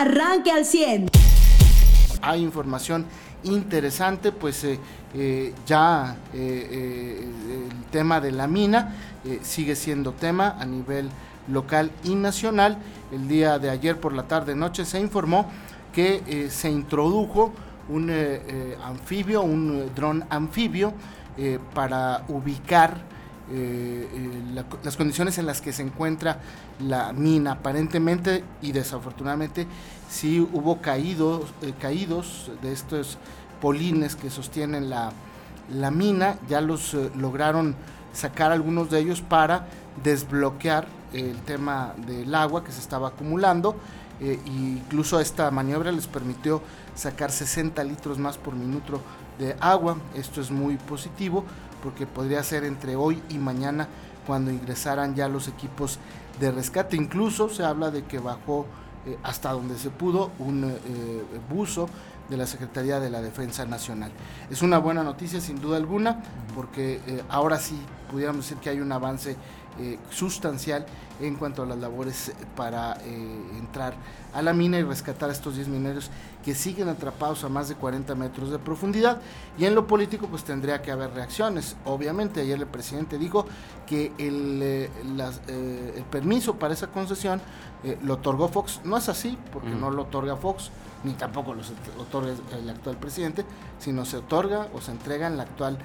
arranque al 100. Hay información interesante, pues eh, eh, ya eh, el tema de la mina sigue siendo tema a nivel local y nacional. El día de ayer por la tarde noche se informó que se introdujo un anfibio, un dron anfibio para ubicar las condiciones en las que se encuentra la mina aparentemente y desafortunadamente sí hubo caídos, eh, caídos de estos polines que sostienen la, mina, ya los eh, lograron sacar algunos de ellos para desbloquear el tema del agua que se estaba acumulando. Eh, incluso esta maniobra les permitió sacar 60 litros más por minuto de agua. Esto es muy positivo porque podría ser entre hoy y mañana cuando ingresaran ya los equipos de rescate. Incluso se habla de que bajó eh, hasta donde se pudo un eh, buzo de la Secretaría de la Defensa Nacional. Es una buena noticia sin duda alguna porque eh, ahora sí pudiéramos decir que hay un avance sustancial en cuanto a las labores para entrar a la mina y rescatar a estos 10 mineros que siguen atrapados a más de 40 metros de profundidad. Y en lo político pues tendría que haber reacciones. Obviamente ayer el presidente dijo que el, eh, eh, el permiso para esa concesión eh, lo otorgó Fox. No es así, porque no lo otorga Fox, ni tampoco lo otorga el actual presidente, sino se otorga o se entrega en la actual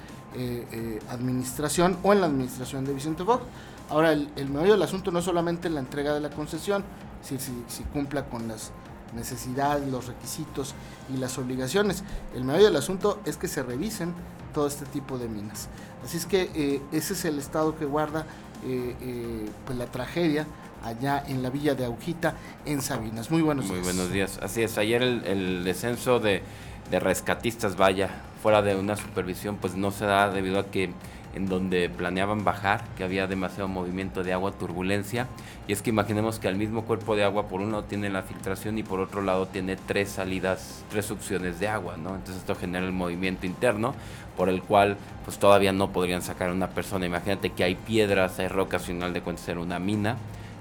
administración o en la administración de Vicente Fox. Ahora, el, el meollo del asunto no es solamente la entrega de la concesión, si, cumpla con las necesidades, los requisitos y las obligaciones. El medio del asunto es que se revisen todo este tipo de minas. Así es que eh, ese es el estado que guarda eh, eh, pues la tragedia allá en la villa de Aujita, en Sabinas. Muy buenos días. Muy buenos días. Así es, ayer el, descenso de, de rescatistas, vaya, fuera de una supervisión, pues no se da debido a que en donde planeaban bajar, que había demasiado movimiento de agua, turbulencia. Y es que imaginemos que al mismo cuerpo de agua, por un lado tiene la filtración y por otro lado tiene tres salidas, tres succiones de agua, ¿no? Entonces esto genera el movimiento interno, por el cual pues todavía no podrían sacar a una persona. Imagínate que hay piedras, hay rocas, final de cuentas era una mina,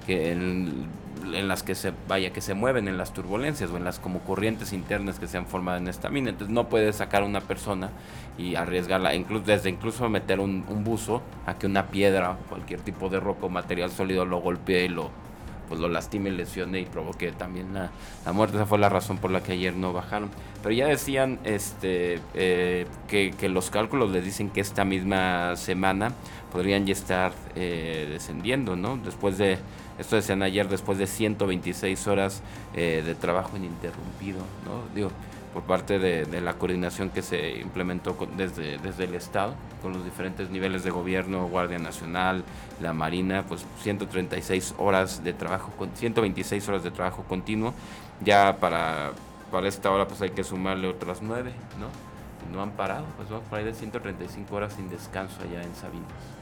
que en, en las que se vaya que se mueven en las turbulencias o en las como corrientes internas que se han formado en esta mina entonces no puedes sacar a una persona y arriesgarla incluso desde incluso meter un, buzo a que una piedra cualquier tipo de roca o material sólido lo golpee y lo pues lo lastime, lesione y provoque también la, muerte. Esa fue la razón por la que ayer no bajaron. Pero ya decían este eh, que, que, los cálculos les dicen que esta misma semana podrían ya estar eh, descendiendo, ¿no? Después de esto decían ayer después de 126 horas eh, de trabajo ininterrumpido, ¿no? Digo, por parte de, la coordinación que se implementó desde, desde el Estado, con los diferentes niveles de gobierno, Guardia Nacional, la Marina, pues 136 horas de trabajo, 126 horas de trabajo continuo. Ya para, para esta hora pues hay que sumarle otras 9, ¿no? no han parado, pues vamos por ahí de 135 horas sin descanso allá en Sabinas.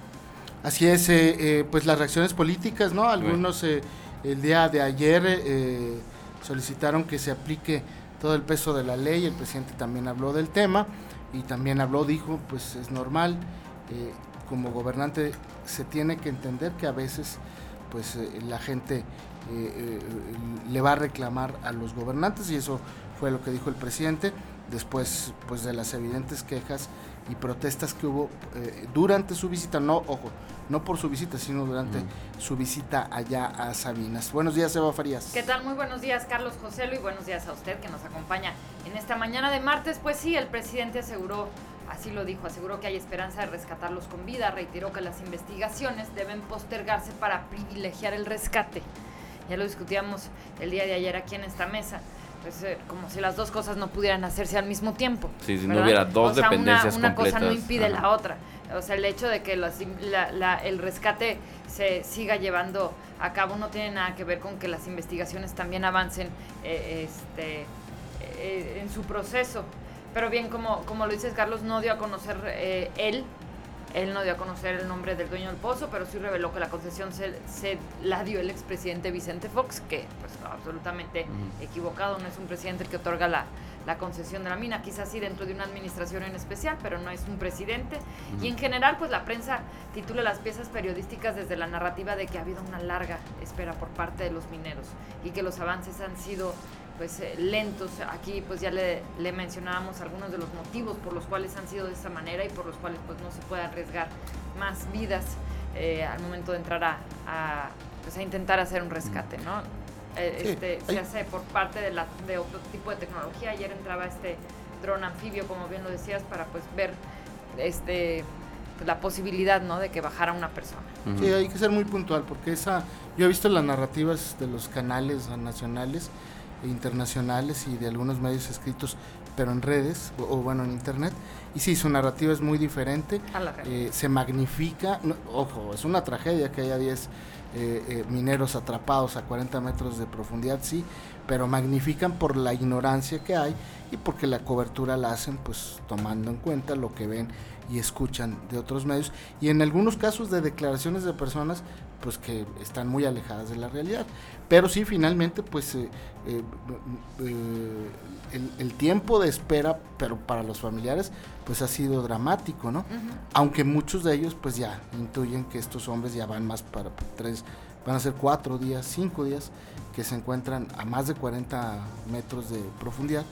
Así es, eh, eh, pues las reacciones políticas, ¿no? Algunos eh, el día de ayer solicitaron que se aplique todo el peso de la ley, el presidente también habló del tema y también habló, dijo, pues es normal, como gobernante se tiene que entender que a veces pues la gente le va a reclamar a los gobernantes y eso fue lo que dijo el presidente después pues de las evidentes quejas y protestas que hubo eh, durante su visita, no, ojo, no por su visita, sino durante su visita allá a Sabinas. Buenos días, Eva Farías. ¿Qué tal? Muy buenos días, Carlos José y buenos días a usted que nos acompaña en esta mañana de martes. Pues sí, el presidente aseguró, así lo dijo, aseguró que hay esperanza de rescatarlos con vida, reiteró que las investigaciones deben postergarse para privilegiar el rescate. Ya lo discutíamos el día de ayer aquí en esta mesa pues, eh, como si las dos cosas no pudieran hacerse al mismo tiempo. Sí, si no hubiera dos dependencias una, una cosa no impide la otra. O sea, el hecho de que el rescate se siga llevando a cabo no tiene nada que ver con que las investigaciones también avancen eh, este, eh, en su proceso. Pero bien, como, como lo dices, Carlos no dio a conocer él él no dio a conocer el nombre del dueño del pozo, pero sí reveló que la concesión se, la dio el expresidente Vicente Fox, que pues absolutamente equivocado, no es un presidente el que otorga la, concesión de la mina, quizás sí dentro de una administración en especial, pero no es un presidente. Y en general, pues la prensa titula las piezas periodísticas desde la narrativa de que ha habido una larga espera por parte de los mineros y que los avances han sido pues eh, lentos. Aquí pues ya le, le, mencionábamos algunos de los motivos por los cuales han sido de esta manera y por los cuales pues no se puede arriesgar más vidas eh, al momento de entrar a, a, pues, a intentar hacer un rescate, ¿no? Eh, este, se hace por parte de, la, de otro tipo de tecnología. Ayer entraba este dron anfibio, como bien lo decías, para pues ver este la posibilidad ¿no? de que bajara una persona. Sí, hay que ser muy puntual porque esa, yo he visto las narrativas de los canales nacionales internacionales y de algunos medios escritos, pero en redes o, bueno en internet, y sí, su narrativa es muy diferente, eh, se magnifica, ojo, es una tragedia que haya 10 eh, eh, mineros atrapados a 40 metros de profundidad, sí, pero magnifican por la ignorancia que hay y porque la cobertura la hacen pues tomando en cuenta lo que ven y escuchan de otros medios. Y en algunos casos de declaraciones de personas pues que están muy alejadas de la realidad. Pero sí finalmente pues eh, eh, eh, el, tiempo de espera pero para los familiares pues ha sido dramático no aunque muchos de ellos pues ya intuyen que estos hombres ya van más para tres van a ser cuatro días cinco días que se encuentran a más de 40 metros de profundidad.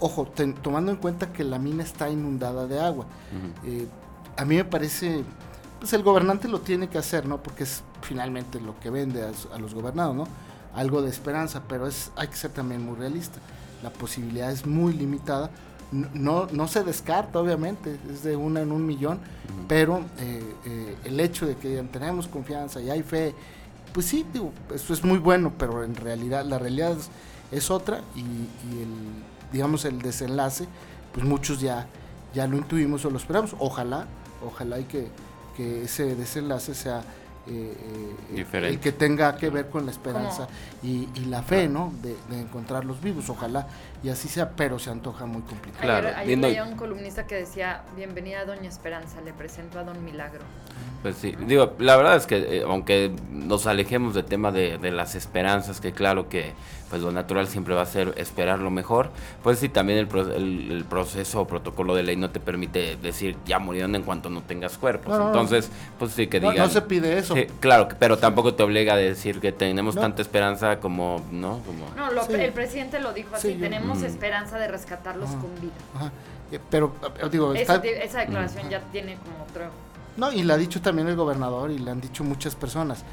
Ojo, tomando en cuenta que la mina está inundada de agua. Eh, a mí me parece, pues el gobernante lo tiene que hacer, ¿no? Porque es finalmente lo que vende a, los gobernados, ¿no? Algo de esperanza, pero es, hay que ser también muy realista. La posibilidad es muy limitada. No, no se descarta, obviamente, es de una en un millón, pero eh, eh, el hecho de que tenemos confianza y hay fe, pues sí, digo, eso es muy bueno, pero en realidad la realidad es, otra y, y el digamos, el desenlace, pues muchos ya, ya lo intuimos o lo esperamos. Ojalá, ojalá y que, que ese desenlace sea eh, eh, el que tenga que ver con la esperanza y, la fe, ¿no? De, encontrar los vivos, ojalá y así sea, pero se antoja muy complicado. Claro, ayer, ayer un columnista que decía, bienvenida Doña Esperanza, le presento a Don Milagro. Pues sí, digo, la verdad es que eh, aunque nos alejemos del tema de, las esperanzas, que claro que pues lo natural siempre va a ser esperar lo mejor, pues sí, también el, proceso o protocolo de ley no te permite decir ya murieron en cuanto no tengas cuerpos. Entonces, pues sí que digan... No, se pide eso. claro, pero tampoco te obliga a decir que tenemos tanta esperanza como, ¿no? Como, no, el presidente lo dijo así, tenemos esperanza de rescatarlos con vida. Eh, pero, eh, digo, esa, esa declaración ya tiene como otro no, y lo ha dicho también el gobernador y le han dicho muchas personas.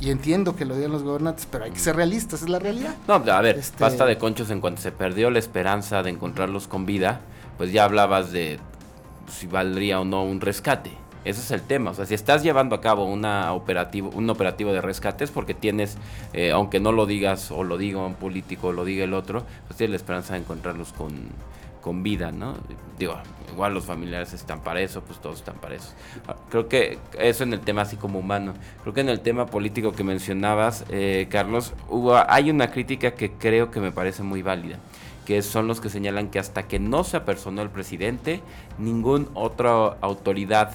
Y entiendo que lo digan los gobernantes, pero hay que ser realistas, es la realidad. No, a ver, este basta de conchos en cuanto se perdió la esperanza de encontrarlos con vida, pues ya hablabas de si valdría o no un rescate. Ese es el tema. O sea, si estás llevando a cabo una operativo, un operativo de rescate es porque tienes, eh, aunque no lo digas o lo diga un político o lo diga el otro, pues tienes la esperanza de encontrarlos con, con vida, ¿no? Digo, igual los familiares están para eso, pues todos están para eso. Ah, creo que eso en el tema así como humano. Creo que en el tema político que mencionabas, eh, Carlos, hubo, hay una crítica que creo que me parece muy válida que son los que señalan que hasta que no se apersonó el presidente, ninguna otra autoridad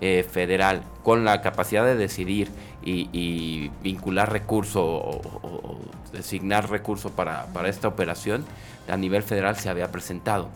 eh, federal con la capacidad de decidir y, vincular recursos o, designar recursos para, para esta operación a nivel federal se había presentado.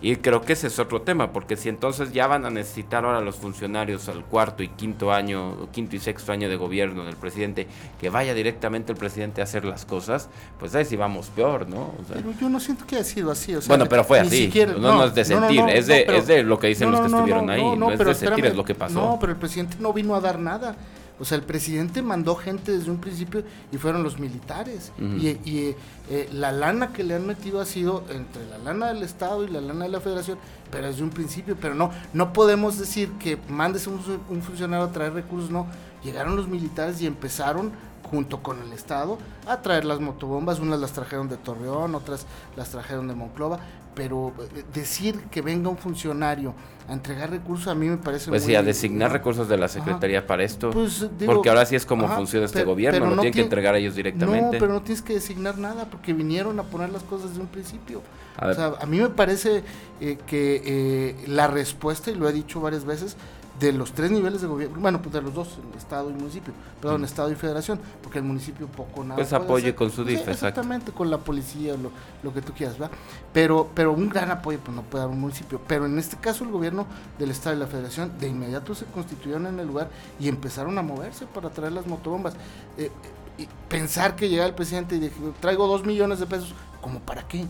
Y creo que ese es otro tema, porque si entonces ya van a necesitar ahora los funcionarios al cuarto y quinto año, quinto y sexto año de gobierno del presidente, que vaya directamente el presidente a hacer las cosas, pues ahí sí vamos peor, ¿no? pero yo no siento que haya sido así. bueno, pero fue así. no, es de sentir, es, de, es de lo que dicen los que estuvieron ahí. No, es de sentir, es lo que pasó. No, pero el presidente no vino a dar nada. O sea, el presidente mandó gente desde un principio y fueron los militares. Y, eh, la lana que le han metido ha sido entre la lana del Estado y la lana de la Federación, pero desde un principio. Pero no, no podemos decir que mandes un, un funcionario a traer recursos, no. Llegaron los militares y empezaron junto con el Estado a traer las motobombas, unas las trajeron de Torreón, otras las trajeron de Monclova, pero eh, decir que venga un funcionario a entregar recursos a mí me parece pues sí a designar recursos de la secretaría para esto pues, porque ahora sí es como funciona este gobierno lo tienen que entregar a ellos directamente. No pero no tienes que designar nada porque vinieron a poner las cosas desde un principio. A o sea a mí me parece eh, que eh, la respuesta y lo he dicho varias veces de los tres niveles de gobierno, bueno, pues de los dos, Estado y municipio, perdón, Estado y Federación, porque el municipio poco nada. Pues apoye con su DIF, Exactamente, con la policía, lo, lo que tú quieras, ¿va? Pero, pero un gran apoyo, pues no puede dar un municipio. Pero en este caso, el gobierno del Estado y la Federación de inmediato se constituyeron en el lugar y empezaron a moverse para traer las motobombas. Eh, y pensar que llega el presidente y dije, traigo dos millones de pesos, ¿como para qué?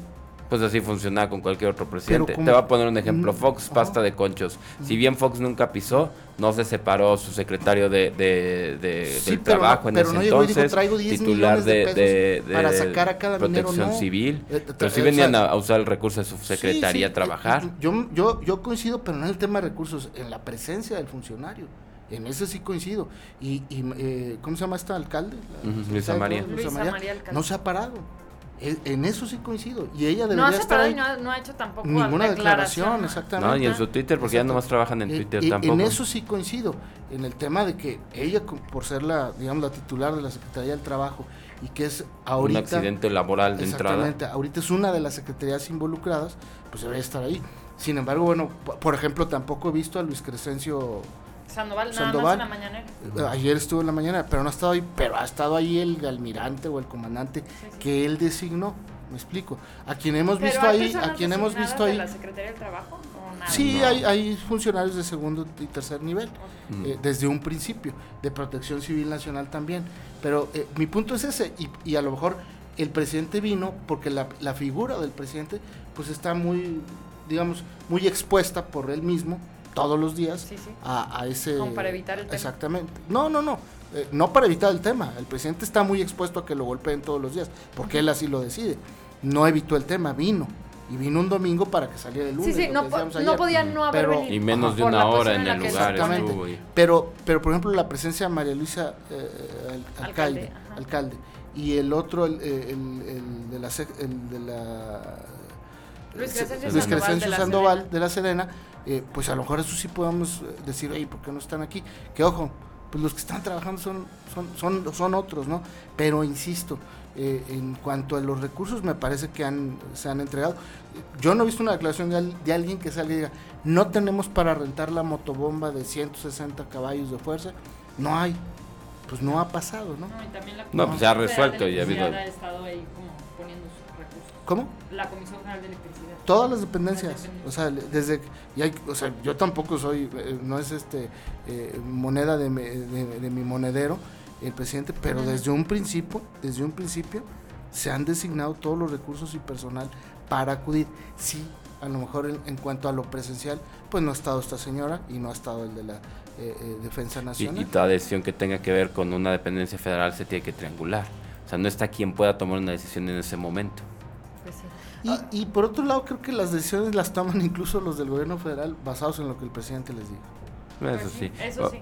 Pues así funciona con cualquier otro presidente. Te voy a poner un ejemplo. Fox, pasta de conchos. Si bien Fox nunca pisó, no se separó su secretario de, de, de Sí, del pero trabajo en pero ese no llegó y entonces. dijo, "Traigo 10 titular de de, de- de para sacar a cada minero", protección no. civil. Eh, Pero eh, sí o venían sea, a usar el recurso de su secretaría sí, a trabajar. eh, Yo, yo, yo coincido, pero no en el tema de recursos, en la presencia del funcionario. En eso sí coincido. Y, y, eh, ¿cómo se llama esta alcalde? La Ujú, secretaria Luisa María. Luisa María Alcalde. No se ha parado. En eso sí coincido. Y ella debería No ha estar separado ahí. y no ha, no ha hecho tampoco Ninguna declaración, declaración. exactamente. No, y en su Twitter, porque ya nomás trabajan en Eh, Twitter eh, tampoco. En eso sí coincido, en el tema de que ella, por ser la, digamos, la titular de la Secretaría del Trabajo y que es ahorita... un accidente laboral de entrada. Exactamente, ahorita es una de las secretarías involucradas, pues debería estar ahí. Sin embargo, bueno, por ejemplo, tampoco he visto a Luis Crescencio, Sandoval, nada Sandoval. más en la mañanera. eh, ayer estuvo en la mañana, pero no ha estado ahí, pero ha estado ahí el almirante o el comandante Sí, sí. que él designó, me explico. A quien hemos Pero visto ¿hay ahí, a quien hemos visto de ahí... la Secretaría del Trabajo? ¿O nada? Sí, No. hay, hay funcionarios de segundo y tercer nivel, eh, desde un principio, de protección civil nacional también. Pero eh, mi punto es ese, y, y a lo mejor el presidente vino porque la, la figura del presidente pues está muy, digamos, muy expuesta por él mismo todos los días Sí, sí. a, a ese... Como para evitar el tema. Exactamente. No, no, no. eh, no para evitar el tema. El presidente está muy expuesto a que lo golpeen todos los días, porque él así lo decide. No evitó el tema, vino. Y vino un domingo para que saliera el Sí, lunes. sí, lo no, po- decíamos no ayer. podía no haber Pero- venido. Y menos de una hora en el lugar Exactamente. estuvo. y- Pero, pero por ejemplo, la presencia de María Luisa eh, al- Alcalde, alcalde, y el otro, el, eh, el- el de la, el de la Luis Crescencio Sandoval de la Sandoval Eh, pues a lo mejor eso sí podemos eh, decir, oye, ¿por qué no están aquí? Que ojo, pues los que están trabajando son, son, son, son otros, ¿no? Pero insisto, eh, en cuanto a los recursos, me parece que han, se han entregado. Yo no he visto una declaración de, al- de alguien que salga y diga, no tenemos para rentar la motobomba de 160 caballos de fuerza. No hay. Pues no ha pasado, ¿no? No, y también la No, pues se ha resuelto y ha habido- ha estado ahí como poniendo. ¿Cómo? La Comisión Federal de Electricidad. Todas las dependencias, Las o sea, desde, y hay, o sea, yo tampoco soy, eh, no es este eh, moneda de, mi- de- de mi monedero el presidente, pero desde un principio, desde un principio se han designado todos los recursos y personal para acudir. Sí, a lo mejor en, en cuanto a lo presencial, pues no ha estado esta señora y no ha estado el de la eh, eh, Defensa Y, Nacional. y toda decisión que tenga que ver con una dependencia federal se tiene que triangular. O sea, no está quien pueda tomar una decisión en ese momento. Y, y por otro lado, creo que las decisiones las toman incluso los del gobierno federal basados en lo que el presidente les diga. Eso Pues sí. eso sí.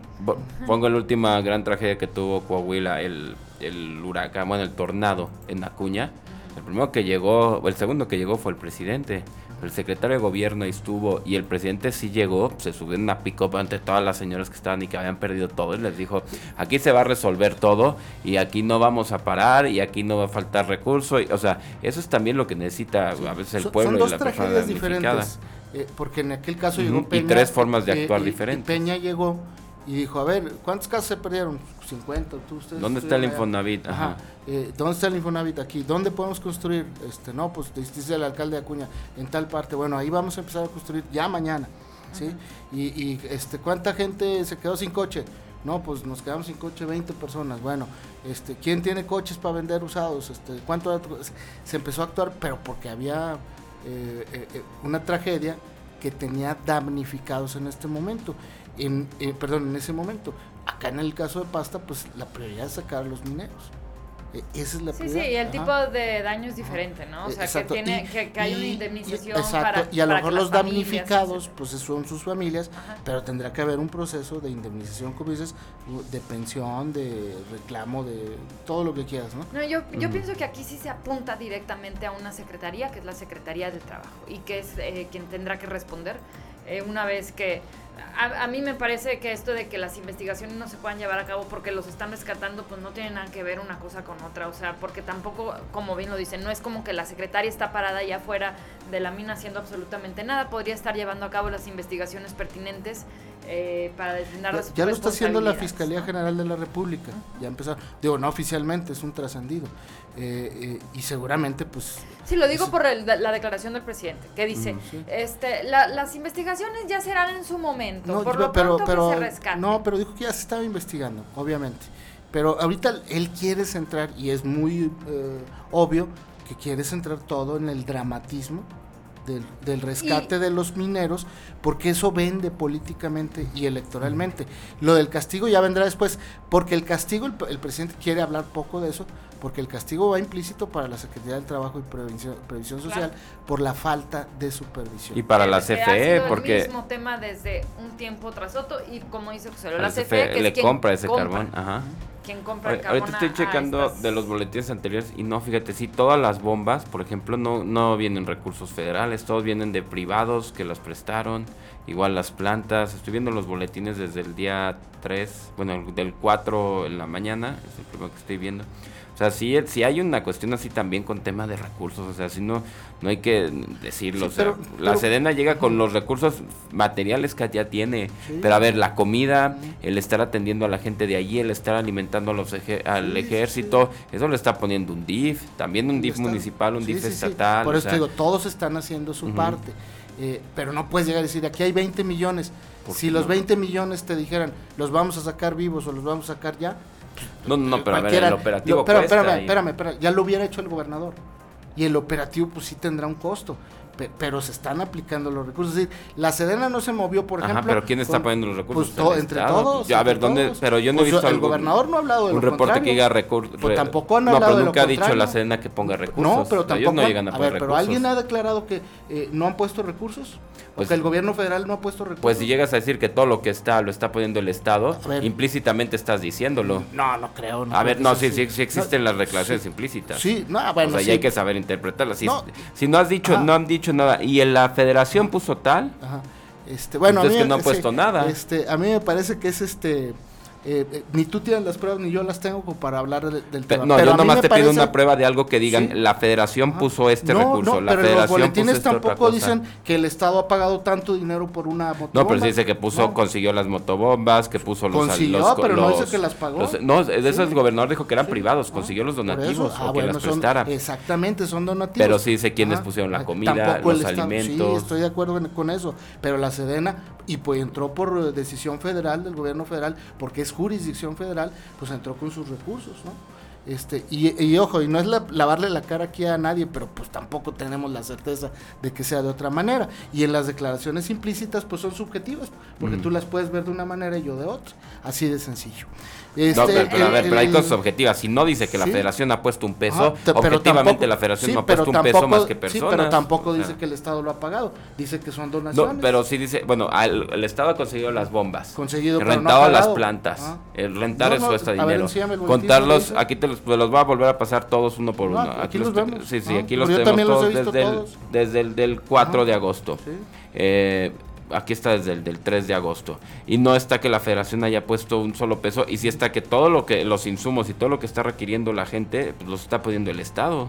Pongo la última gran tragedia que tuvo Coahuila, el, el huracán, bueno, el tornado en Acuña. El primero que llegó, o el segundo que llegó fue el presidente. El secretario de gobierno estuvo y el presidente sí llegó, se subió en una pick-up ante todas las señoras que estaban y que habían perdido todo y les dijo, aquí se va a resolver todo y aquí no vamos a parar y aquí no va a faltar recurso. Y, o sea, eso es también lo que necesita a veces el Son- pueblo son y dos la persona tragedias diferentes. eh, porque en aquel caso Ujú, llegó y Peña. tres formas de eh, actuar y- y diferentes. Peña llegó y dijo: A ver, ¿cuántos casos se perdieron? 50. ¿tú, ustedes ¿Dónde está el allá? Infonavit? Ajá. Ajá. eh, ¿Dónde está el Infonavit aquí? ¿Dónde podemos construir? Este, no, pues dice el alcalde de Acuña, en tal parte. Bueno, ahí vamos a empezar a construir ya mañana. ¿sí? Y, y, este, ¿cuánta gente se quedó sin coche? No, pues nos quedamos sin coche 20 personas. Bueno, este, ¿quién tiene coches para vender usados? Este, ¿cuánto se empezó a actuar? Pero porque había eh, eh, eh, una tragedia que tenía damnificados en este momento. En, eh, perdón, en ese momento. Acá en el caso de Pasta, pues la prioridad es sacar a los mineros. Eh, esa es la Sí, prioridad. sí, y el Ajá. tipo de daño es diferente, ¿no? O Eh, sea, exacto, que tiene y- que, que hay una y- indemnización exacto, para y a lo mejor los damnificados pues son sus familias Ajá. pero tendrá que haber un proceso de indemnización como dices de pensión de reclamo de todo lo que quieras no No, yo, yo pienso que aquí sí se apunta directamente a una secretaría, que es la Secretaría del Trabajo, y que es eh, quien tendrá que responder eh, una vez que... A, a mí me parece que esto de que las investigaciones no se puedan llevar a cabo porque los están rescatando, pues no tiene nada que ver una cosa con otra, o sea, porque tampoco, como bien lo dicen, no es como que la secretaria está parada allá afuera de la mina haciendo absolutamente nada, podría estar llevando a cabo las investigaciones pertinentes eh, para deslindar ya, las ya lo está haciendo la Fiscalía. General de la República ya empezaron digo no oficialmente es un trascendido eh, eh, y seguramente pues Sí, lo digo por el- la declaración del presidente, que dice, Mm, este, la- las investigaciones ya serán en su momento, No, por lo pero, pronto pero, que se rescate. no, pero dijo que ya se estaba investigando, obviamente. Pero ahorita él quiere centrar, y es muy eh, obvio, que quiere centrar todo en el dramatismo del, del rescate Y- de los mineros, porque eso vende políticamente y electoralmente. Lo del castigo ya vendrá después, porque el castigo, el, el presidente quiere hablar poco de eso, porque el castigo va implícito para la Secretaría del Trabajo y Previsión, Previsión Social Claro. por la falta de supervisión. Y para la Que ha CFE, sido porque el mismo tema desde un tiempo tras otro y como dice José, la, la CFE, CFE que es le quien compra ese compra, carbón. Ajá. Quien compra el carbón Ahorita estoy checando estas- de los boletines anteriores y no, fíjate, sí, todas las bombas, por ejemplo, no, no vienen recursos federales, todos vienen de privados que las prestaron, igual las plantas, estoy viendo los boletines desde el día 3, bueno, el- del 4 en la mañana, es el primero que estoy viendo. O sea, sí hay una cuestión así también con tema de recursos, o sea, si no, no hay que decirlo, Sí, o sea, pero- la Sedena llega con los recursos materiales que ya tiene, Sí. pero a ver, la comida, el estar atendiendo a la gente de allí, el estar alimentando a los al ejército, eso le está poniendo un DIF, también un DIF Está- municipal, un DIF estatal. Por o eso sea, digo, todos están haciendo su parte. Eh, pero no puedes llegar a decir, aquí hay 20 millones. ¿Por Si los no? 20 millones te dijeran, los vamos a sacar vivos o los vamos a sacar ya. No, no, no, pero a ver, el operativo lo- pero, cuesta espérame, y- espérame, espérame, ya lo hubiera hecho el gobernador. Y el operativo pues sí tendrá un costo. Pe- Pero se están aplicando los recursos. Es decir, la Sedena no se movió, por Ajá, ejemplo. pero ¿quién está con- poniendo los recursos? Pues to- entre todos. A ver, ¿dónde? todos. Pero yo no he Pues, visto El algún- gobernador no ha hablado de un lo reporte que contrario. diga recursos. Pues tampoco han no, hablado pero de lo nunca ha dicho la. Sedena que ponga recursos. No, pero tampoco. ellos no llegan a a poner ver, pero recursos. alguien ha declarado que eh, no han puesto recursos. Pues- o que el gobierno federal no ha puesto recursos. Pues si llegas a decir que todo lo que está lo está poniendo el Estado, implícitamente estás diciéndolo. No, no creo. No A ver, que no, sí, sí, sí existen las declaraciones implícitas. Sí, no, bueno, o sea, hay que saber interpretarlas. Si, No. si no has dicho, Ajá. no han dicho nada y en la federación puso tal, Ajá. Este, bueno, a Entonces mí, que no sí, puesto nada. Este, a mí me parece que es este. Eh, eh, ni tú tienes las pruebas ni yo las tengo para hablar de- del tema. no, Pero yo nomás te pido una prueba de algo que digan, Sí. la federación Ajá. puso este no, recurso, no, la pero los federación boletines puso otra tampoco dicen que el Estado ha pagado tanto dinero por una motobomba. No, pero sí dice que puso, No. consiguió las motobombas, que puso los... Consiguió, los- pero no dice que las pagó. los- no, de eso Sí. el gobernador dijo que eran Sí. privados, Ah, consiguió los donativos Ah, o que bueno, las son- prestara. Exactamente, son donativos. Pero sí dice quiénes Ajá. pusieron la Ah, comida, tampoco los Estado- alimentos. Sí, estoy de acuerdo con eso. Pero la Sedena, y pues entró por decisión federal del gobierno federal, porque es jurisdicción federal, pues entró con sus recursos, ¿no? Este, y, y ojo, y no es la- lavarle la cara aquí a nadie, pero pues tampoco tenemos la certeza de que sea de otra manera. Y en las declaraciones implícitas, pues son subjetivas, porque Mm. tú las puedes ver de una manera y yo de otra. Así de sencillo. No, Este, pero, pero a el- ver, pero hay cosas objetivas. Si no dice que la Sí. federación ha puesto un peso, pero objetivamente tampoco- la federación sí, no ha puesto un peso más que personas. Sí, pero tampoco dice que el Estado lo ha pagado. Dice que son No, donaciones. pero sí dice, bueno, al- el Estado ha conseguido las bombas. Conseguido, pero no ha rentado las plantas. Ah. El rentar No, eso no, cuesta ver, dinero. Contarlos, aquí te los, los voy a volver a pasar todos uno por No, uno. aquí los vemos. Sí, sí, Ah, aquí los tenemos los todos desde, todos. El, desde el del 4 Ajá. de agosto. Eh, aquí está desde el del 3 de agosto. Y no está que la federación haya puesto un solo peso. Y sí está que todo lo que, los insumos y todo lo que está requiriendo la gente, pues los está poniendo el Estado.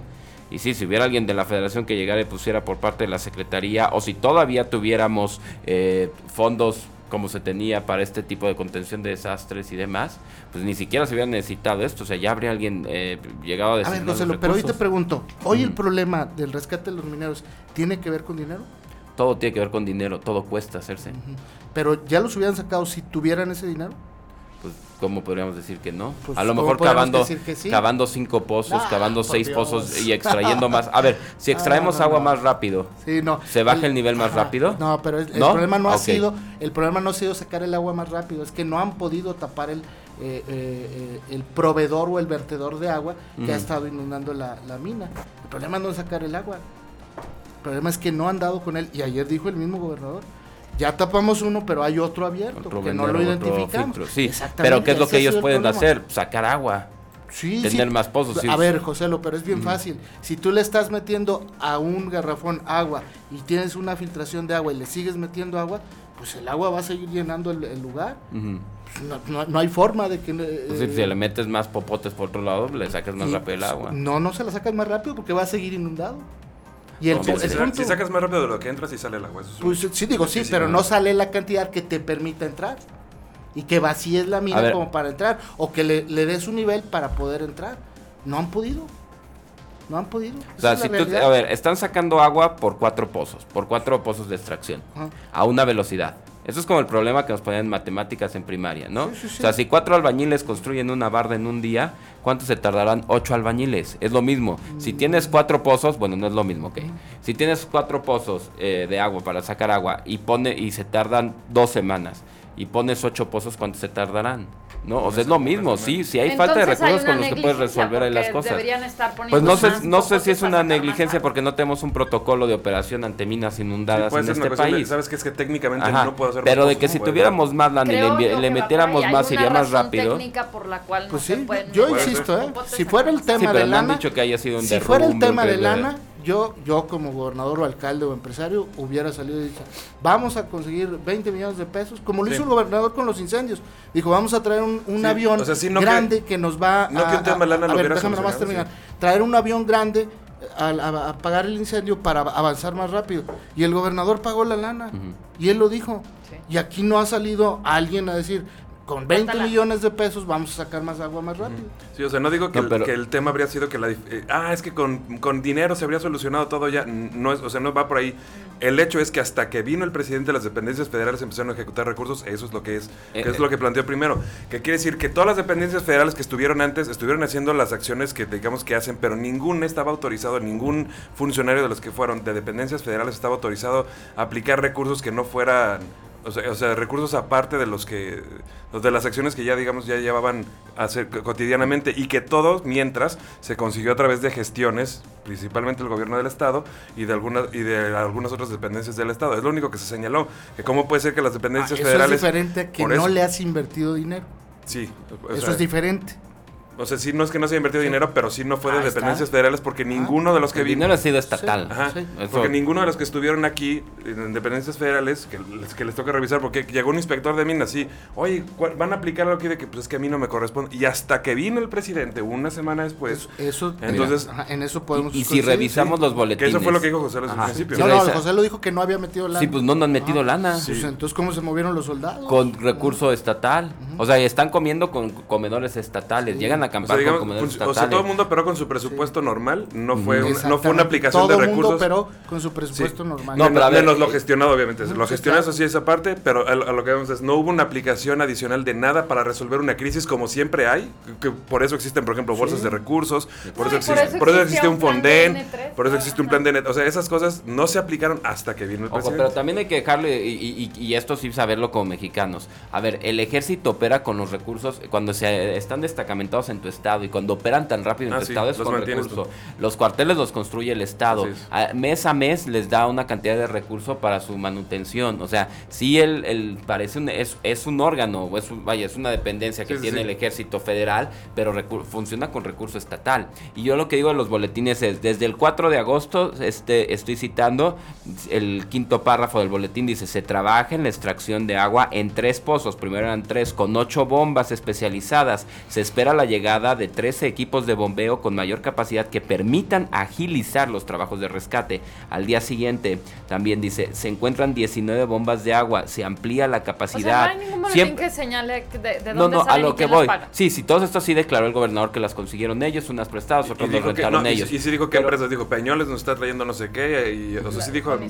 Y sí, si hubiera alguien de la federación que llegara y pusiera por parte de la Secretaría, o si todavía tuviéramos eh, fondos como se tenía para este tipo de contención de desastres y demás, pues ni siquiera se hubiera necesitado esto. O sea, ya habría alguien eh, llegado a A decir. ver, José, pero hoy te pregunto, ¿hoy el Ujú. problema del rescate de los mineros tiene que ver con dinero? Todo tiene que ver con dinero, todo cuesta hacerse. Pero ya los hubieran sacado si tuvieran ese dinero. Pues, ¿cómo podríamos decir que no? Pues, a lo ¿cómo mejor cavando, sí? cavando cinco pozos, Ah, cavando seis Dios. pozos y extrayendo más. A ver, si Ah, extraemos no, agua no. más rápido, Sí. ¿Se baja el nivel más rápido? No, pero el, problema no ha sido, el problema no ha sido sacar el agua más rápido, es que no han podido tapar el eh, eh, eh, el proveedor o el vertedor de agua que ha estado inundando la, la mina. El problema no es sacar el agua. El problema es que no han dado con él. Y ayer dijo el mismo gobernador. Ya tapamos uno, pero hay otro abierto, otro que no lo identificamos. Sí, Exactamente, pero ¿qué es lo que ellos el pueden problema. hacer? Sacar agua. Sí, tener sí. más pozos, sí. A ver, Joselo, pero es bien fácil. Si tú le estás metiendo a un garrafón agua y tienes una filtración de agua y le sigues metiendo agua, pues el agua va a seguir llenando el, el lugar. Pues no, no- no hay forma de que... eh, Pues si le metes más popotes por otro lado, le sacas más rápido el pues, agua. No, no se la sacas más rápido porque va a seguir inundado. Y el, si, punto- si sacas más rápido de lo que entras y sale el agua. eso es un- Pues sí, digo, sí, pero no sale la cantidad que te permita entrar. Y que vacíes la mina como para entrar. O que le, le des un nivel para poder entrar. No han podido. No han podido. O sea, si tú, a ver, están sacando agua por cuatro pozos, por cuatro pozos de extracción, Ajá. a una velocidad. Eso es como el problema que nos ponían en matemáticas en primaria, ¿no? Sí, sí, sí. O sea, si cuatro albañiles construyen una barda en un día, ¿cuánto se tardarán ocho albañiles? Es lo mismo. Si tienes cuatro pozos, bueno, no es lo mismo, ¿ok? Si tienes cuatro pozos eh, de agua para sacar agua y pone y se tardan dos semanas y pones ocho pozos, ¿cuánto se tardarán? No, o sea, es lo mismo, sí, si hay falta de recursos con los que puedes resolver ahí las cosas. Estar Pues no sé, no sé si es una negligencia porque no tenemos un protocolo de operación ante minas inundadas puede en este de- país. sabes que es que técnicamente Ajá, no puedo hacer Pero de que no si tuviéramos más lana y le, metiéramos más, iría más rápido. técnica por la cual no Pues se sí, pueden- yo no insisto, ¿eh? no si fuera el tema Sí, de no lana, si fuera el tema de- lana, yo, yo como gobernador o alcalde o empresario hubiera salido y dicho, vamos a conseguir 20 millones de pesos, como lo Sí. hizo el gobernador con los incendios. Dijo, vamos a traer un, un Sí, avión o sea, sí, no que- grande que, nos va no a... que un tema de lana a lo ver, hubiera déjame nomás terminar. Traer un avión grande a, a- a apagar el incendio para avanzar más rápido. Y el gobernador pagó la lana. Y él lo dijo. Sí. Y aquí no ha salido alguien a decir, con 20 Cuéntala. millones de pesos vamos a sacar más agua más rápido. Sí, o sea, no digo que, No, el, pero- que el tema habría sido que la... eh, ah, es que con, con dinero se habría solucionado todo ya. No es, o sea, no va por ahí. El hecho es que hasta que vino el presidente, las dependencias federales empezaron a ejecutar recursos. Eso es lo que es. Que Eh, es lo que planteó primero. Que quiere decir que todas las dependencias federales que estuvieron antes estuvieron haciendo las acciones que digamos que hacen, pero ningún estaba autorizado, ningún funcionario de los que fueron de dependencias federales estaba autorizado a aplicar recursos que no fueran o sea, o sea, recursos aparte de los que de las acciones que ya digamos ya llevaban a hacer co- cotidianamente y que todo mientras se consiguió a través de gestiones principalmente el gobierno del estado y de algunas y de algunas otras dependencias del estado es lo único que se señaló que cómo puede ser que las Ah, dependencias eso federales es diferente a que no eso- le has invertido dinero. sí o eso es diferente. O sea sí no es que no se haya invertido dinero pero sí no fue de está. dependencias federales porque ninguno de los que vino dinero ha sido estatal. Ajá, Sí. Eso- porque ninguno de los que estuvieron aquí en dependencias federales, que les, que les toca revisar, porque llegó un inspector de minas y, oye, ¿cuál- van a aplicar algo aquí de que pues es que a mí no me corresponde. Y hasta que vino el presidente, una semana después, eso, entonces- ajá, en eso podemos Y, y si revisamos sí. los que boletines. eso fue lo que dijo José Luis al principio. Sí, No, no, José lo dijo que no había metido lana. Sí, pues no, no han metido Ah, lana. Pues entonces, ¿cómo se movieron los soldados? Con recurso estatal. O sea, están comiendo con comedores estatales. Llegan a O sea, acampar digamos, con comedores fun- estatales. o sea, todo el mundo operó con su presupuesto normal, no fue, un- no fue una aplicación Todo de mundo recursos. operó con su presupuesto Sí. normal. No, No, pero a ver, menos lo eh, gestionado, obviamente. Lo gestionado, eso sí, esa parte, pero a, a lo que vemos es, no hubo una aplicación adicional de nada para resolver una crisis como siempre hay, que por eso existen, por ejemplo, bolsas de recursos, por, eso por existe, eso por eso existía existe un de Fonden, N3, por eso existe un plan de net. O sea, esas cosas no se aplicaron hasta que vino el Ojo, presidente. pero también hay que dejarle, y, y- y esto sí saberlo como mexicanos. A ver, el ejército opera con los recursos, cuando se están destacamentados en tu estado y cuando operan tan rápido en Ah, tu sí, estado es con recursos. Los cuarteles los construye el estado. Así es. A- mes a mes les da una cantidad de recursos para su manutención. O sea, sí el, el parece un, es, es un órgano, o es un- vaya, es una dependencia que Sí, tiene sí. el ejército federal, pero funciona con recurso estatal. Y yo lo que digo de los boletines es, desde el 4 de agosto, este, estoy citando, el quinto párrafo del boletín dice, se trabaja en la extracción de agua en tres pozos, primero eran tres, con ocho bombas especializadas. Se espera la llegada de 13 equipos de bombeo con mayor capacidad que permitan agilizar los trabajos de rescate. Al día siguiente, también dice, se encuentran 19 bombas de agua, se amplía la O sea, capacidad. no hay ningún Siempre- que señale de, de no, dónde no, a salen y lo que las voy. Sí, sí, todo esto sí declaró el gobernador que las consiguieron ellos, unas prestadas, Y dijo que, rentaron no, y- ellos. y, sí dijo que Pero- empresas, dijo Peñoles nos está trayendo no sé qué, y o sea, sí dijo, sí,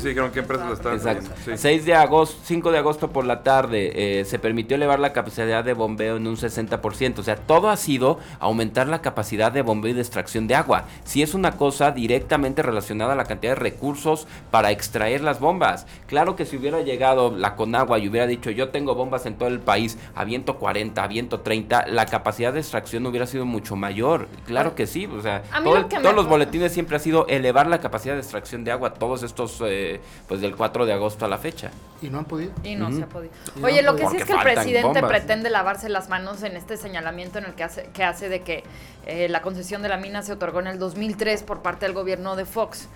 sí dijeron que empresas lo están Exacto. trayendo. sí. 6 de agosto, 5 de agosto por la tarde, eh, se permitió elevar la capacidad de bombeo en un 60%. O sea, todo ha sido aumentar la capacidad de bombeo y de extracción de agua. Si es una cosa directamente relacionada a la cantidad de recursos para extraer las bombas. Claro que si hubiera llegado la Conagua y hubiera dicho yo tengo bombas en todo el país, aviento 40, aviento 30, la capacidad de extracción hubiera sido mucho mayor. Claro que sí, o sea, A mí todo lo todos los boletines siempre ha sido elevar la capacidad de extracción de agua, todos estos, eh, pues del 4 de agosto a la fecha. Y no han podido. Y no se ha podido. Y no Oye, lo que sí es que el presidente bombas. pretende lavarse las manos en este señalamiento en el que hace, de que eh, la concesión de la mina se otorgó en el 2003 por parte del gobierno de Fox.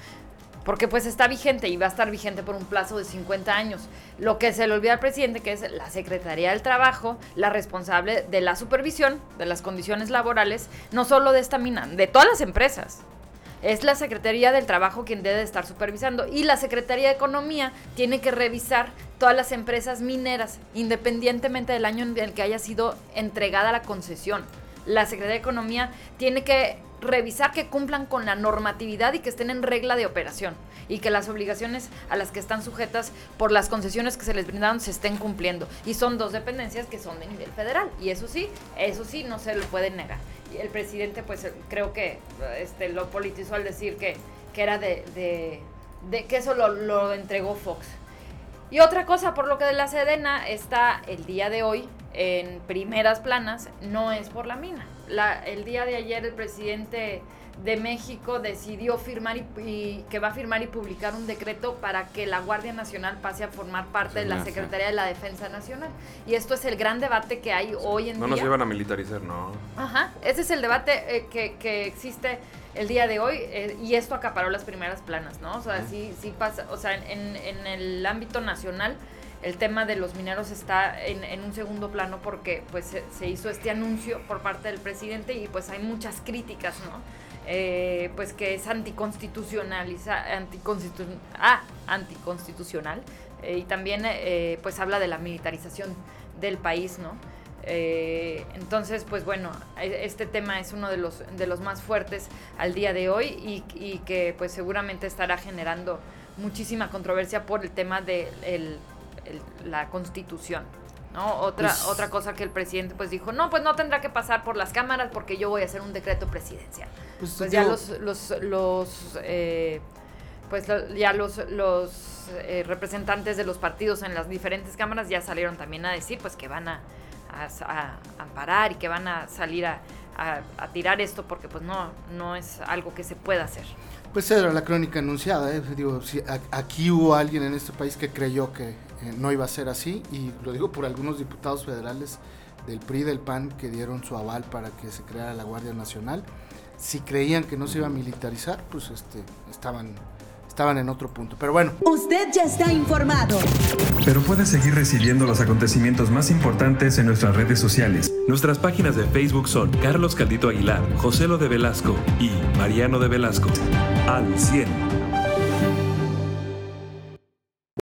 Porque pues está vigente y va a estar vigente por un plazo de 50 años. Lo que se le olvida al presidente que es la Secretaría del Trabajo, la responsable de la supervisión de las condiciones laborales, no solo de esta mina, de todas las empresas. Es la Secretaría del Trabajo quien debe de estar supervisando y la Secretaría de Economía tiene que revisar todas las empresas mineras, independientemente del año en el que haya sido entregada la concesión. La Secretaría de Economía tiene que revisar que cumplan con la normatividad y que estén en regla de operación y que las obligaciones a las que están sujetas por las concesiones que se les brindaron se estén cumpliendo. Y son dos dependencias que son de nivel federal y eso sí, eso sí no se lo pueden negar. El presidente pues creo que este, lo politizó al decir que, que era de, de, que eso lo, lo entregó Fox. Y otra cosa, por lo que de la Sedena está el día de hoy en primeras planas, no es por la mina. La, el día de ayer el presidente de México decidió firmar y, que va a firmar y publicar un decreto para que la Guardia Nacional pase a formar parte de la Secretaría de la Defensa Nacional. Y esto es el gran debate que hay hoy en día. No nos llevan a militarizar, no. Ajá, ese es el debate eh, que, que, existe el día de hoy eh, y esto acaparó las primeras planas, ¿no? O sea, sí, sí pasa, o sea, en, en el ámbito nacional el tema de los mineros está en, en un segundo plano porque pues se, hizo este anuncio por parte del presidente y pues hay muchas críticas, ¿no? Eh, pues que es anticonstitucional, ah, eh, y también pues habla de la militarización del país, ¿no? Eh, entonces, pues bueno, e, este tema es uno de los, de los más fuertes al día de hoy y que pues seguramente estará generando muchísima controversia por el tema de la constitución. ¿No? Otra, pues otra cosa que el presidente pues dijo, no, pues no tendrá que pasar por las cámaras porque yo voy a hacer un decreto presidencial. Pues, pues ya los, los, los eh, pues ya los, los eh, representantes de los partidos en las diferentes cámaras ya salieron también a decir pues que van a a, amparar y que van a salir a, tirar esto porque pues no, no es algo que se pueda hacer. Pues era la crónica anunciada, ¿eh? digo, si aquí hubo alguien en este país que creyó que eh, no iba a ser así y lo digo por algunos diputados federales del PRI y del PAN que dieron su aval para que se creara la Guardia Nacional. Si creían que no se iba a militarizar, pues este, estaban estaban en otro punto. Pero bueno. Usted ya está informado. Pero puede seguir recibiendo los acontecimientos más importantes en nuestras redes sociales. Nuestras páginas de Facebook son Carlos Caldito Aguilar, José Lo de Velasco y Mariano de Velasco. Al 100.